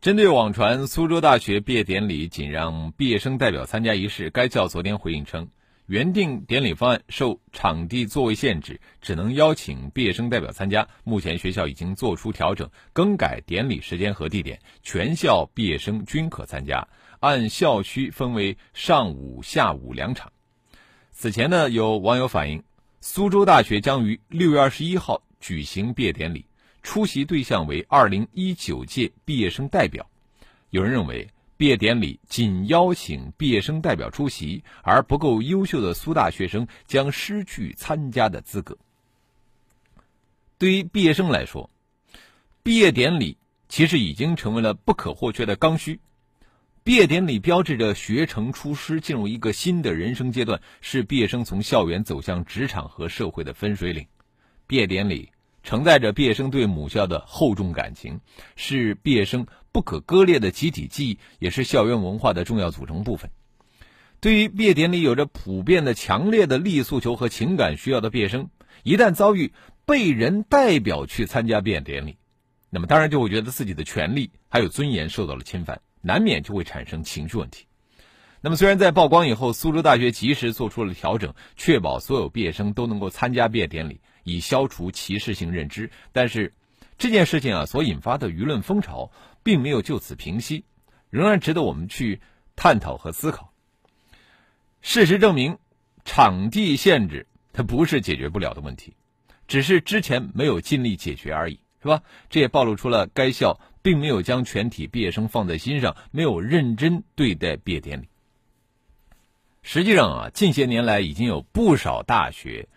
针对网传苏州大学毕业典礼仅让毕业生代表参加仪式，该校昨天回应称。原定典礼方案受场地座位限制，只能邀请毕业生代表参加。目前学校已经做出调整，更改典礼时间和地点，全校毕业生均可参加。按校区分为上午、下午两场。此前呢，有网友反映，苏州大学将于六月二十一号举行毕业典礼，出席对象为二零一九届毕业生代表。有人认为。毕业典礼仅邀请毕业生代表出席，而不够优秀的苏大学生将失去参加的资格。对于毕业生来说，毕业典礼其实已经成为了不可或缺的刚需。毕业典礼标志着学成出师，进入一个新的人生阶段，是毕业生从校园走向职场和社会的分水岭。毕业典礼。承载着毕业生对母校的厚重感情，是毕业生不可割裂的集体记忆，也是校园文化的重要组成部分。对于毕业典礼有着普遍的强烈的利益诉求和情感需要的毕业生，一旦遭遇被人代表去参加毕业典礼，那么当然就会觉得自己的权利还有尊严受到了侵犯，难免就会产生情绪问题。那么，虽然在曝光以后，苏州大学及时做出了调整，确保所有毕业生都能够参加毕业典礼。以消除歧视性认知，但是这件事情啊所引发的舆论风潮并没有就此平息，仍然值得我们去探讨和思考。事实证明，场地限制它不是解决不了的问题，只是之前没有尽力解决而已，是吧？这也暴露出了该校并没有将全体毕业生放在心上，没有认真对待毕业典礼。实际上啊，近些年来已经有不少大学。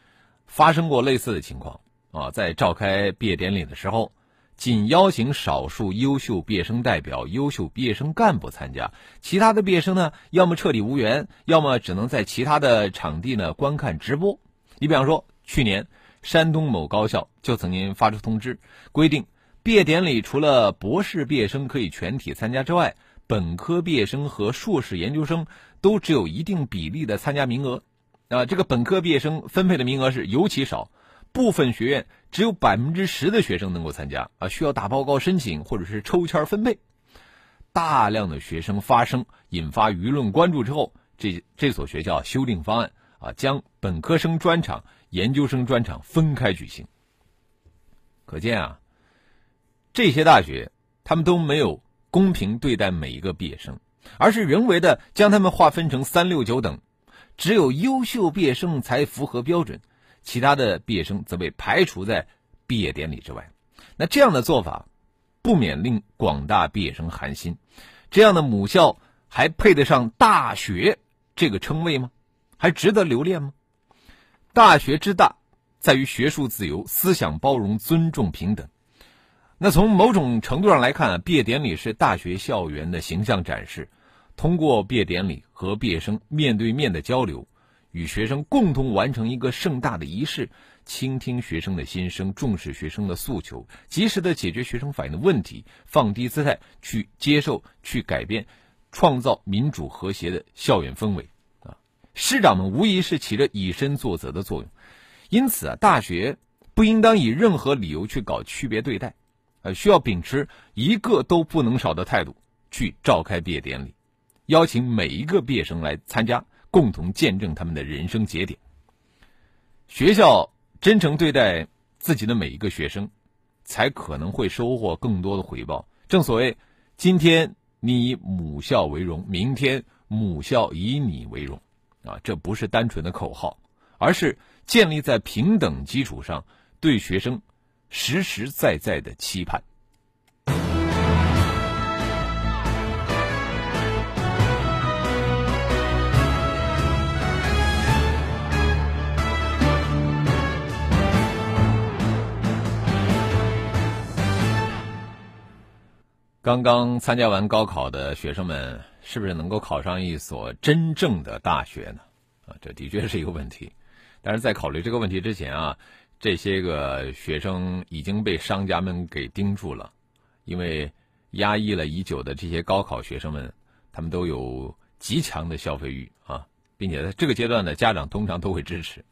发生过类似的情况啊，在召开毕业典礼的时候，仅邀请少数优秀毕业生代表、优秀毕业生干部参加，其他的毕业生呢，要么彻底无缘，要么只能在其他的场地呢观看直播。你比方说，去年山东某高校就曾经发出通知，规定毕业典礼除了博士毕业生可以全体参加之外，本科毕业生和硕士研究生都只有一定比例的参加名额。啊，这个本科毕业生分配的名额是尤其少，部分学院只有百分之十的学生能够参加啊，需要打报告申请或者是抽签分配。大量的学生发声，引发舆论关注之后，这这所学校修订方案啊，将本科生专场、研究生专场分开举行。可见啊，这些大学他们都没有公平对待每一个毕业生，而是人为的将他们划分成三六九等。只有优秀毕业生才符合标准，其他的毕业生则被排除在毕业典礼之外。那这样的做法，不免令广大毕业生寒心。这样的母校还配得上大学这个称谓吗？还值得留恋吗？大学之大，在于学术自由、思想包容、尊重平等。那从某种程度上来看，毕业典礼是大学校园的形象展示。通过毕业典礼和毕业生面对面的交流，与学生共同完成一个盛大的仪式，倾听学生的心声，重视学生的诉求，及时的解决学生反映的问题，放低姿态去接受、去改变，创造民主和谐的校园氛围。啊，师长们无疑是起着以身作则的作用。因此啊，大学不应当以任何理由去搞区别对待，呃，需要秉持一个都不能少的态度去召开毕业典礼。邀请每一个毕业生来参加，共同见证他们的人生节点。学校真诚对待自己的每一个学生，才可能会收获更多的回报。正所谓，今天你以母校为荣，明天母校以你为荣。啊，这不是单纯的口号，而是建立在平等基础上，对学生实实在在的期盼。刚刚参加完高考的学生们，是不是能够考上一所真正的大学呢？啊，这的确是一个问题。但是在考虑这个问题之前啊，这些个学生已经被商家们给盯住了，因为压抑了已久的这些高考学生们，他们都有极强的消费欲啊，并且在这个阶段呢，家长通常都会支持。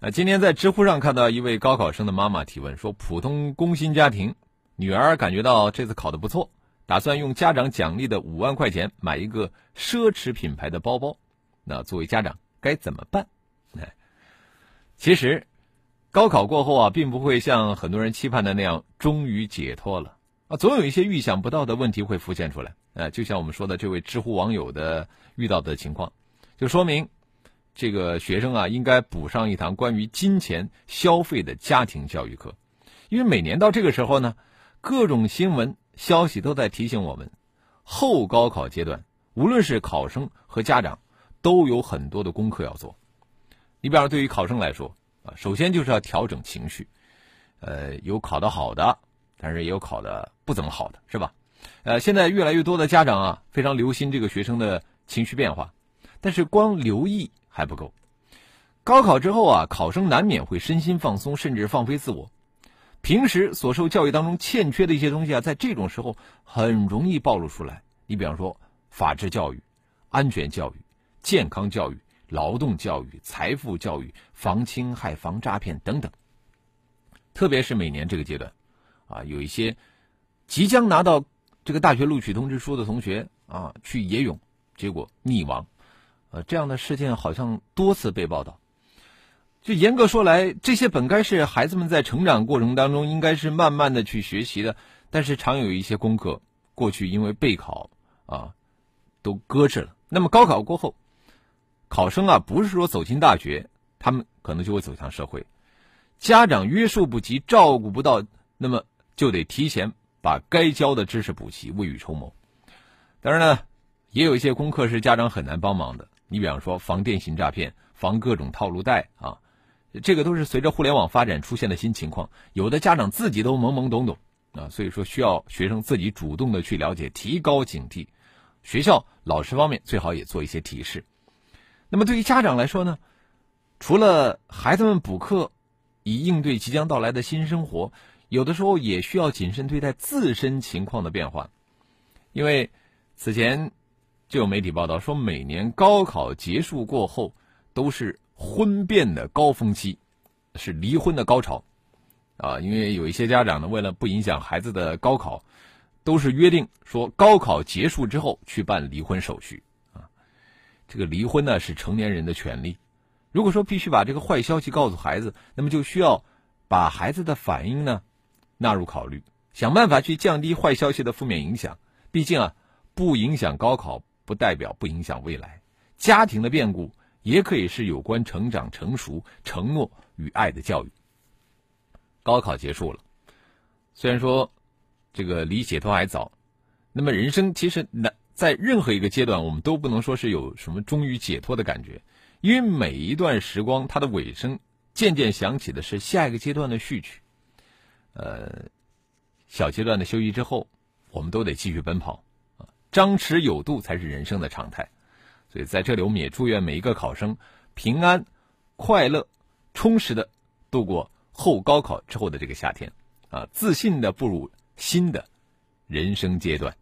呃，今天在知乎上看到一位高考生的妈妈提问说：“普通工薪家庭，女儿感觉到这次考得不错，打算用家长奖励的五万块钱买一个奢侈品牌的包包，那作为家长该怎么办？”，其实，高考过后啊，并不会像很多人期盼的那样终于解脱了啊，总有一些预想不到的问题会浮现出来。呃，就像我们说的这位知乎网友的遇到的情况，就说明。这个学生啊，应该补上一堂关于金钱消费的家庭教育课，因为每年到这个时候呢，各种新闻消息都在提醒我们，后高考阶段，无论是考生和家长，都有很多的功课要做。你比方说，对于考生来说啊，首先就是要调整情绪，呃，有考得好的，但是也有考得不怎么好的，是吧？呃，现在越来越多的家长啊，非常留心这个学生的情绪变化，但是光留意。还不够。高考之后啊，考生难免会身心放松，甚至放飞自我。平时所受教育当中欠缺的一些东西啊，在这种时候很容易暴露出来。你比方说，法治教育、安全教育、健康教育、劳动教育、财富教育、防侵害、防诈骗等等。特别是每年这个阶段，啊，有一些即将拿到这个大学录取通知书的同学啊，去野泳，结果溺亡。呃，这样的事件好像多次被报道。就严格说来，这些本该是孩子们在成长过程当中应该是慢慢的去学习的，但是常有一些功课过去因为备考啊都搁置了。那么高考过后，考生啊不是说走进大学，他们可能就会走向社会。家长约束不及，照顾不到，那么就得提前把该教的知识补齐，未雨绸缪。当然呢，也有一些功课是家长很难帮忙的。你比方说防电信诈骗、防各种套路贷啊，这个都是随着互联网发展出现的新情况，有的家长自己都懵懵懂懂啊，所以说需要学生自己主动的去了解，提高警惕。学校老师方面最好也做一些提示。那么对于家长来说呢，除了孩子们补课以应对即将到来的新生活，有的时候也需要谨慎对待自身情况的变化，因为此前。就有媒体报道说，每年高考结束过后，都是婚变的高峰期，是离婚的高潮，啊，因为有一些家长呢，为了不影响孩子的高考，都是约定说高考结束之后去办离婚手续，啊，这个离婚呢是成年人的权利，如果说必须把这个坏消息告诉孩子，那么就需要把孩子的反应呢纳入考虑，想办法去降低坏消息的负面影响，毕竟啊，不影响高考。不代表不影响未来，家庭的变故也可以是有关成长、成熟、承诺与爱的教育。高考结束了，虽然说这个离解脱还早，那么人生其实难在任何一个阶段，我们都不能说是有什么终于解脱的感觉，因为每一段时光它的尾声，渐渐响起的是下一个阶段的序曲。呃，小阶段的休息之后，我们都得继续奔跑。啊张弛有度才是人生的常态，所以在这里我们也祝愿每一个考生平安、快乐、充实的度过后高考之后的这个夏天，啊，自信的步入新的人生阶段。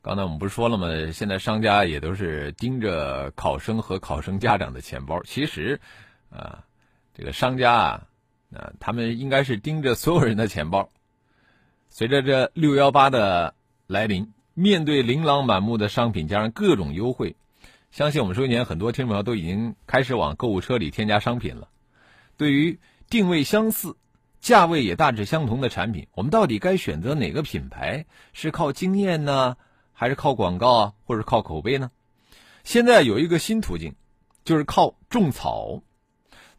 刚才我们不是说了吗？现在商家也都是盯着考生和考生家长的钱包。其实，啊，这个商家啊。啊，他们应该是盯着所有人的钱包。随着这六幺八的来临，面对琳琅满目的商品加上各种优惠，相信我们收音前很多听众朋友都已经开始往购物车里添加商品了。对于定位相似、价位也大致相同的产品，我们到底该选择哪个品牌？是靠经验呢，还是靠广告啊，或者靠口碑呢？现在有一个新途径，就是靠种草。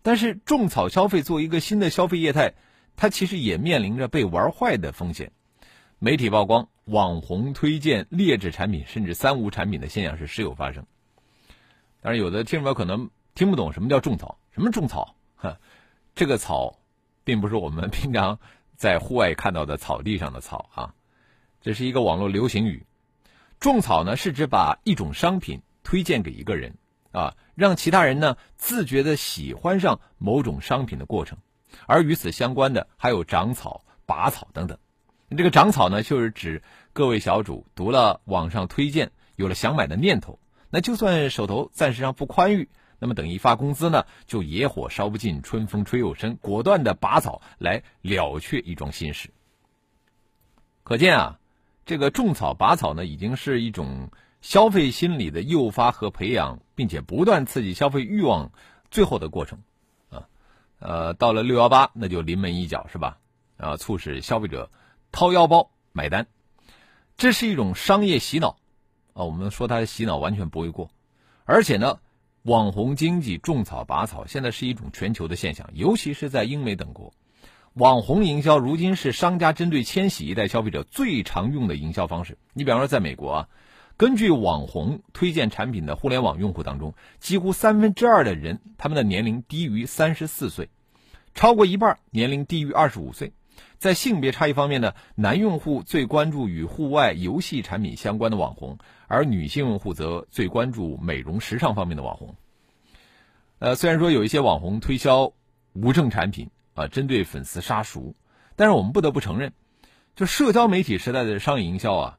但是种草消费作为一个新的消费业态，它其实也面临着被玩坏的风险。媒体曝光、网红推荐劣质产品，甚至三无产品的现象是时有发生。当然，有的听众朋友可能听不懂什么叫种草，什么种草？哈，这个草，并不是我们 平常在户外看到的草地上的草啊，这是一个网络流行语。种草呢，是指把一种商品推荐给一个人啊，让其他人呢自觉的喜欢上某种商品的过程。而与此相关的还有长草、拔草等等。这个长草呢，就是指各位小主读了网上推荐，有了想买的念头，那就算手头暂时上不宽裕。那么等一发工资呢，就野火烧不尽，春风吹又生，果断的拔草来了却一桩心事。可见啊，这个种草拔草呢，已经是一种消费心理的诱发和培养，并且不断刺激消费欲望最后的过程。呃，到了六幺八，那就临门一脚是吧？啊，促使消费者掏腰包买单，这是一种商业洗脑啊。我们说它洗脑完全不为过，而且呢。网红经济种草拔草，现在是一种全球的现象，尤其是在英美等国，网红营销如今是商家针对千禧一代消费者最常用的营销方式。你比方说，在美国啊，根据网红推荐产品的互联网用户当中，几乎三分之二的人他们的年龄低于三十四岁，超过一半年龄低于二十五岁。在性别差异方面呢，男用户最关注与户外游戏产品相关的网红，而女性用户则最关注美容时尚方面的网红。呃，虽然说有一些网红推销无证产品啊，针对粉丝杀熟，但是我们不得不承认，就社交媒体时代的商业营销啊，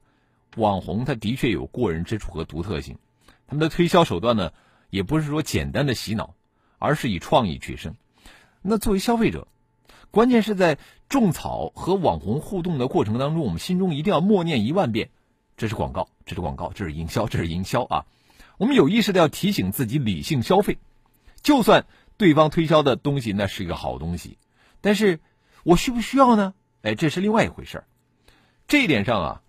网红他的确有过人之处和独特性。他们的推销手段呢，也不是说简单的洗脑，而是以创意取胜。那作为消费者，关键是在种草和网红互动的过程当中，我们心中一定要默念一万遍：这是广告，这是广告，这是营销，这是营销啊！我们有意识的要提醒自己理性消费，就算对方推销的东西那是一个好东西，但是我需不需要呢？哎，这是另外一回事儿。这一点上啊，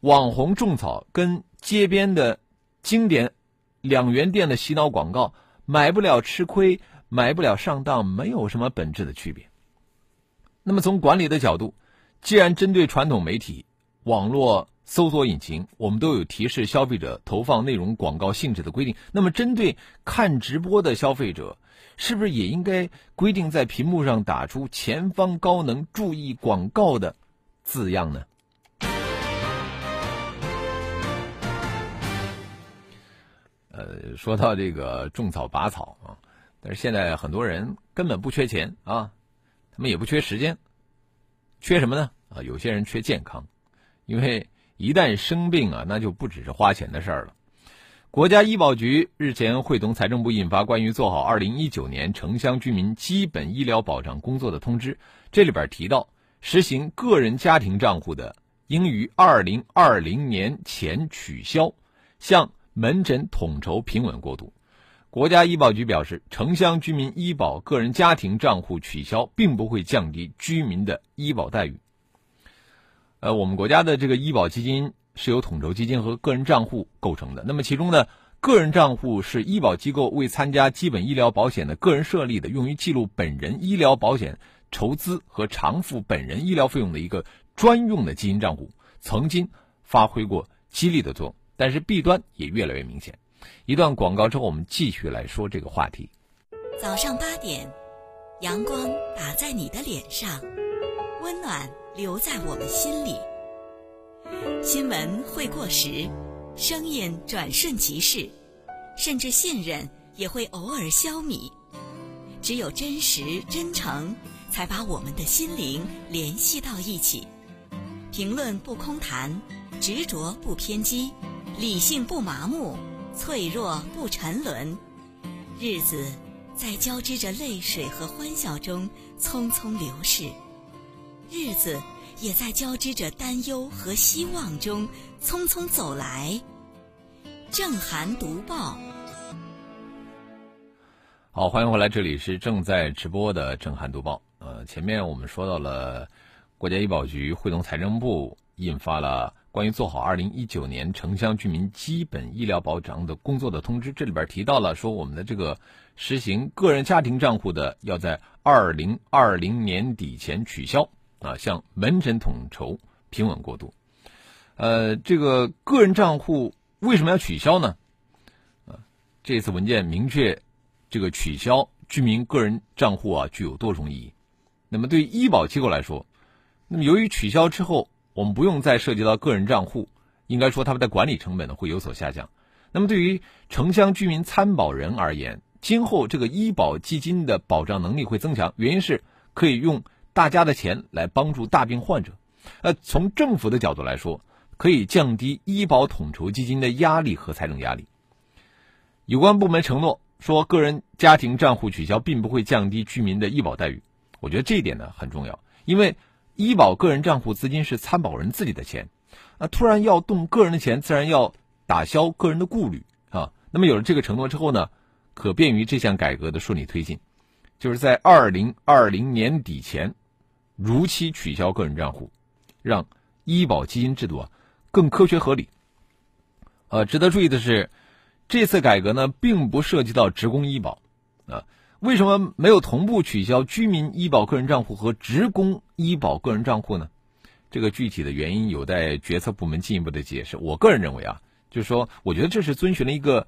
网红种草跟街边的经典两元店的洗脑广告，买不了吃亏，买不了上当，没有什么本质的区别。那么从管理的角度，既然针对传统媒体、网络搜索引擎，我们都有提示消费者投放内容广告性质的规定，那么针对看直播的消费者，是不是也应该规定在屏幕上打出“前方高能，注意广告”的字样呢？呃，说到这个种草拔草啊，但是现在很多人根本不缺钱啊。他们也不缺时间，缺什么呢？啊，有些人缺健康，因为一旦生病啊，那就不只是花钱的事儿了。国家医保局日前会同财政部印发关于做好二零一九年城乡居民基本医疗保障工作的通知，这里边提到，实行个人家庭账户的，应于二零二零年前取消，向门诊统筹平稳过渡。国家医保局表示，城乡居民医保个人家庭账户取消，并不会降低居民的医保待遇。呃，我们国家的这个医保基金是由统筹基金和个人账户构成的。那么其中呢，个人账户是医保机构为参加基本医疗保险的个人设立的，用于记录本人医疗保险筹资和偿付本人医疗费用的一个专用的基金账户，曾经发挥过激励的作用，但是弊端也越来越明显。一段广告之后，我们继续来说这个话题。早上八点，阳光打在你的脸上，温暖留在我们心里。新闻会过时，声音转瞬即逝，甚至信任也会偶尔消弭。只有真实真诚，才把我们的心灵联系到一起。评论不空谈，执着不偏激，理性不麻木。脆弱不沉沦，日子在交织着泪水和欢笑中匆匆流逝，日子也在交织着担忧和希望中匆匆走来。正涵读报，好，欢迎回来，这里是正在直播的正涵读报。呃，前面我们说到了国家医保局会同财政部印发了。关于做好二零一九年城乡居民基本医疗保障的工作的通知，这里边提到了说，我们的这个实行个人家庭账户的，要在二零二零年底前取消啊，向门诊统筹平稳过渡。呃，这个个人账户为什么要取消呢？啊，这次文件明确，这个取消居民个人账户啊具有多重意义。那么对医保机构来说，那么由于取消之后，我们不用再涉及到个人账户，应该说他们的管理成本呢会有所下降。那么对于城乡居民参保人而言，今后这个医保基金的保障能力会增强，原因是可以用大家的钱来帮助大病患者。呃，从政府的角度来说，可以降低医保统筹基金的压力和财政压力。有关部门承诺说，个人家庭账户取消并不会降低居民的医保待遇。我觉得这一点呢很重要，因为医保个人账户资金是参保人自己的钱，那突然要动个人的钱，自然要打消个人的顾虑啊。那么有了这个承诺之后呢，可便于这项改革的顺利推进，就是在二零二零年底前如期取消个人账户，让医保基金制度啊更科学合理。呃，值得注意的是。这次改革呢，并不涉及到职工医保，啊，为什么没有同步取消居民医保个人账户和职工医保个人账户呢？这个具体的原因有待决策部门进一步的解释。我个人认为啊，就是说，我觉得这是遵循了一个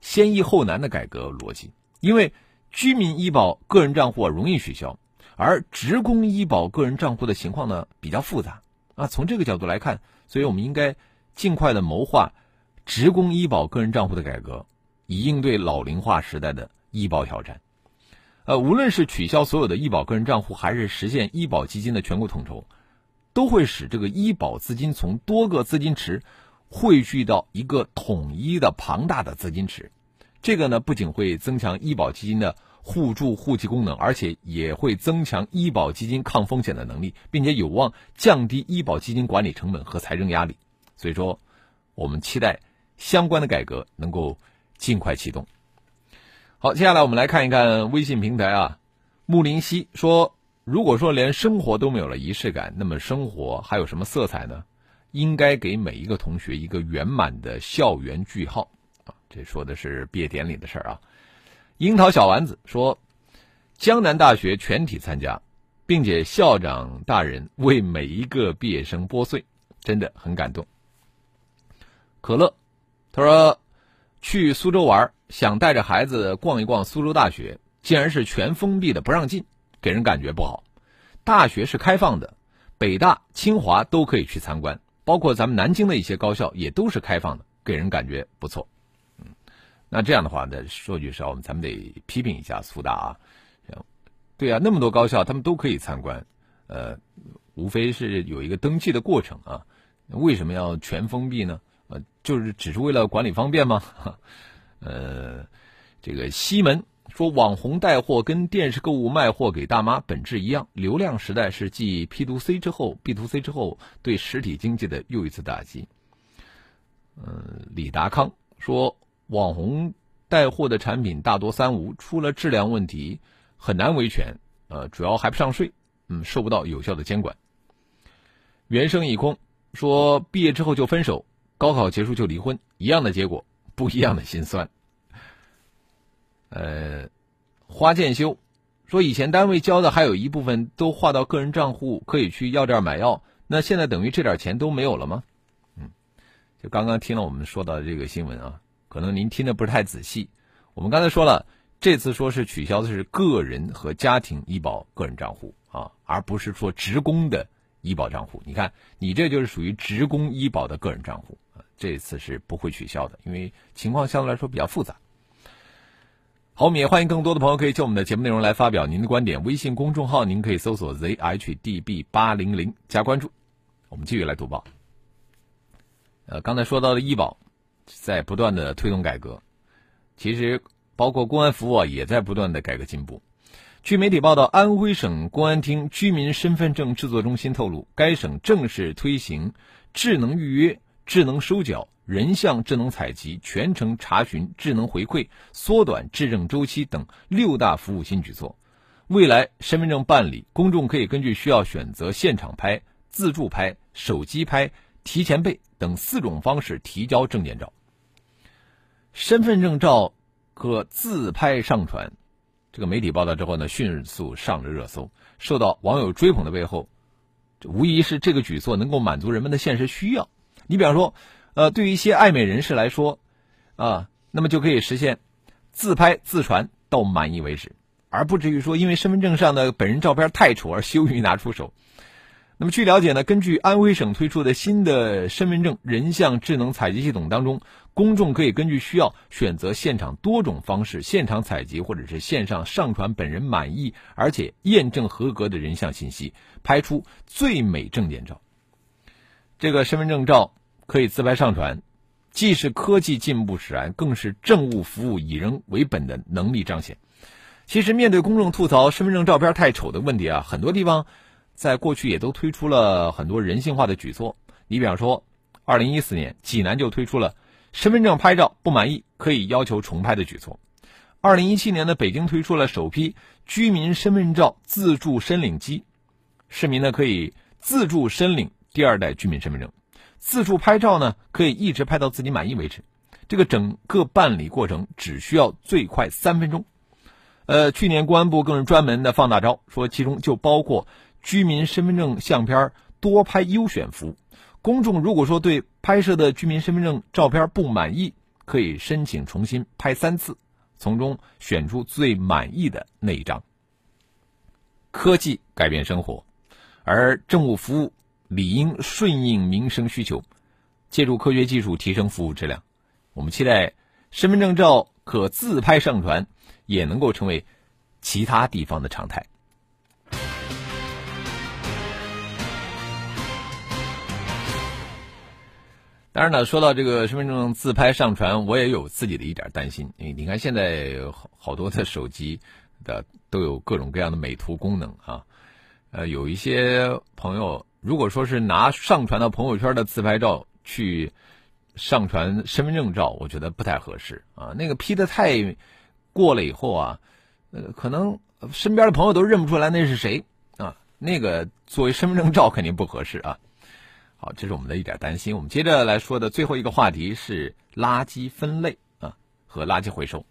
先易后难的改革逻辑，因为居民医保个人账户容易取消，而职工医保个人账户的情况呢比较复杂啊。从这个角度来看，所以我们应该尽快的谋划。职工医保个人账户的改革，以应对老龄化时代的医保挑战。呃，无论是取消所有的医保个人账户，还是实现医保基金的全国统筹，都会使这个医保资金从多个资金池汇聚到一个统一的庞大的资金池。这个呢，不仅会增强医保基金的互助互济功能，而且也会增强医保基金抗风险的能力，并且有望降低医保基金管理成本和财政压力。所以说，我们期待。相关的改革能够尽快启动。好，接下来我们来看一看微信平台啊。木林溪说：“如果说连生活都没有了仪式感，那么生活还有什么色彩呢？应该给每一个同学一个圆满的校园句号啊。”这说的是毕业典礼的事儿啊。樱桃小丸子说：“江南大学全体参加，并且校长大人为每一个毕业生拨穗，真的很感动。”可乐。他说：“去苏州玩，想带着孩子逛一逛苏州大学，竟然是全封闭的，不让进，给人感觉不好。大学是开放的，北大、清华都可以去参观，包括咱们南京的一些高校也都是开放的，给人感觉不错。嗯，那这样的话呢，说句实话，我们咱们得批评一下苏大啊。对啊，那么多高校他们都可以参观，呃，无非是有一个登记的过程啊，为什么要全封闭呢？”呃，就是只是为了管理方便吗？呃，这个西门说网红带货跟电视购物卖货给大妈本质一样，流量时代是继 P to C 之后，B to C 之后对实体经济的又一次打击。嗯，李达康说网红带货的产品大多三无，出了质量问题很难维权，呃，主要还不上税，嗯，受不到有效的监管。原声已空说毕业之后就分手。高考结束就离婚，一样的结果，不一样的心酸。呃，花建修说，以前单位交的还有一部分都划到个人账户，可以去药店买药。那现在等于这点钱都没有了吗？嗯，就刚刚听了我们说到的这个新闻啊，可能您听的不是太仔细。我们刚才说了，这次说是取消的是个人和家庭医保个人账户啊，而不是说职工的医保账户。你看，你这就是属于职工医保的个人账户。这次是不会取消的，因为情况相对来说比较复杂。好，我们也欢迎更多的朋友可以就我们的节目内容来发表您的观点。微信公众号您可以搜索 zhdb 八零零加关注。我们继续来读报。呃，刚才说到的医保在不断的推动改革，其实包括公安服务啊也在不断的改革进步。据媒体报道，安徽省公安厅居民身份证制作中心透露，该省正式推行智能预约。智能收缴、人像智能采集、全程查询、智能回馈、缩短质证周期等六大服务新举措。未来身份证办理，公众可以根据需要选择现场拍、自助拍、手机拍、提前备等四种方式提交证件照。身份证照可自拍上传，这个媒体报道之后呢，迅速上了热搜，受到网友追捧的背后，无疑是这个举措能够满足人们的现实需要。你比方说，呃，对于一些爱美人士来说，啊，那么就可以实现自拍自传到满意为止，而不至于说因为身份证上的本人照片太丑而羞于拿出手。那么据了解呢，根据安徽省推出的新的身份证人像智能采集系统当中，公众可以根据需要选择现场多种方式现场采集，或者是线上上传本人满意而且验证合格的人像信息，拍出最美证件照。这个身份证照可以自拍上传，既是科技进步使然，更是政务服务以人为本的能力彰显。其实，面对公众吐槽身份证照片太丑的问题啊，很多地方。在过去也都推出了很多人性化的举措。你比方说，二零一四年济南就推出了身份证拍照不满意可以要求重拍的举措。二零一七年的北京推出了首批居民身份照自助申领机，市民呢可以自助申领第二代居民身份证，自助拍照呢可以一直拍到自己满意为止。这个整个办理过程只需要最快三分钟。呃，去年公安部更是专门的放大招，说其中就包括。居民身份证相片多拍优选服务，公众如果说对拍摄的居民身份证照片不满意，可以申请重新拍三次，从中选出最满意的那一张。科技改变生活，而政务服务理应顺应民生需求，借助科学技术提升服务质量。我们期待身份证照可自拍上传，也能够成为其他地方的常态。当然了，说到这个身份证自拍上传，我也有自己的一点担心。你看，现在好好多的手机的都有各种各样的美图功能啊。呃，有一些朋友如果说是拿上传到朋友圈的自拍照去上传身份证照，我觉得不太合适啊。那个 P 的太过了以后啊，呃，可能身边的朋友都认不出来那是谁啊。那个作为身份证照肯定不合适啊。好，这是我们的一点担心。我们接着来说的最后一个话题是垃圾分类啊和垃圾回收。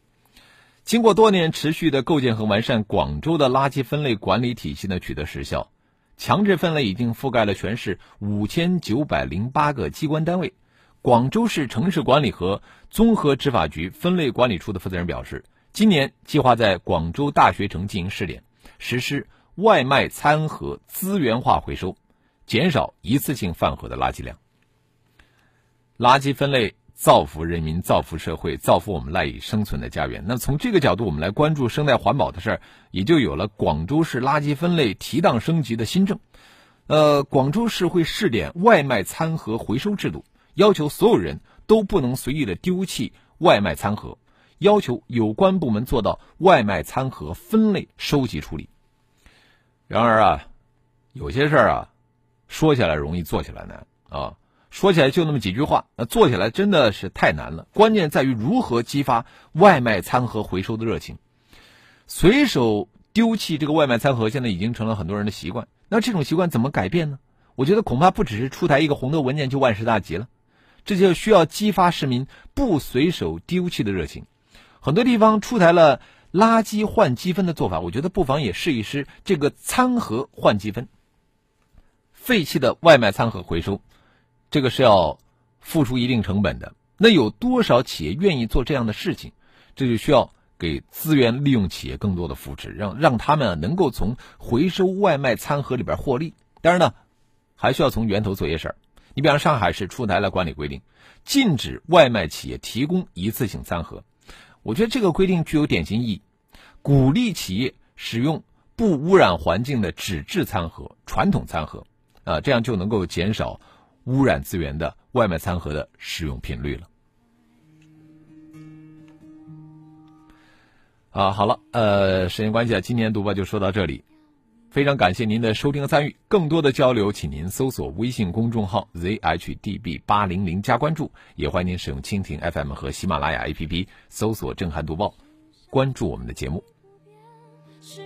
经过多年持续的构建和完善，广州的垃圾分类管理体系呢取得实效，强制分类已经覆盖了全市五千九百零八个机关单位。广州市城市管理和综合执法局分类管理处的负责人表示，今年计划在广州大学城进行试点，实施外卖餐盒资源化回收。减少一次性饭盒的垃圾量。垃圾分类造福人民，造福社会，造福我们赖以生存的家园。那从这个角度，我们来关注生态环保的事儿，也就有了广州市垃圾分类提档升级的新政。呃，广州市会试点外卖餐盒回收制度，要求所有人都不能随意的丢弃外卖餐盒，要求有关部门做到外卖餐盒分类收集处理。然而啊，有些事儿啊。说起来容易，做起来难啊！说起来就那么几句话，那做起来真的是太难了。关键在于如何激发外卖餐盒回收的热情。随手丢弃这个外卖餐盒，现在已经成了很多人的习惯。那这种习惯怎么改变呢？我觉得恐怕不只是出台一个红头文件就万事大吉了，这就需要激发市民不随手丢弃的热情。很多地方出台了垃圾换积分的做法，我觉得不妨也试一试这个餐盒换积分。废弃的外卖餐盒回收，这个是要付出一定成本的。那有多少企业愿意做这样的事情？这就需要给资源利用企业更多的扶持，让让他们能够从回收外卖餐盒里边获利。当然呢，还需要从源头做些事儿。你比方上海市出台了管理规定，禁止外卖企业提供一次性餐盒。我觉得这个规定具有典型意义，鼓励企业使用不污染环境的纸质餐盒、传统餐盒。啊，这样就能够减少污染资源的外卖餐盒的使用频率了。啊，好了，呃，时间关系啊，今年读报就说到这里，非常感谢您的收听和参与。更多的交流，请您搜索微信公众号 zhdb 八零零加关注，也欢迎您使用蜻蜓 FM 和喜马拉雅 APP 搜索“震撼读报”，关注我们的节目。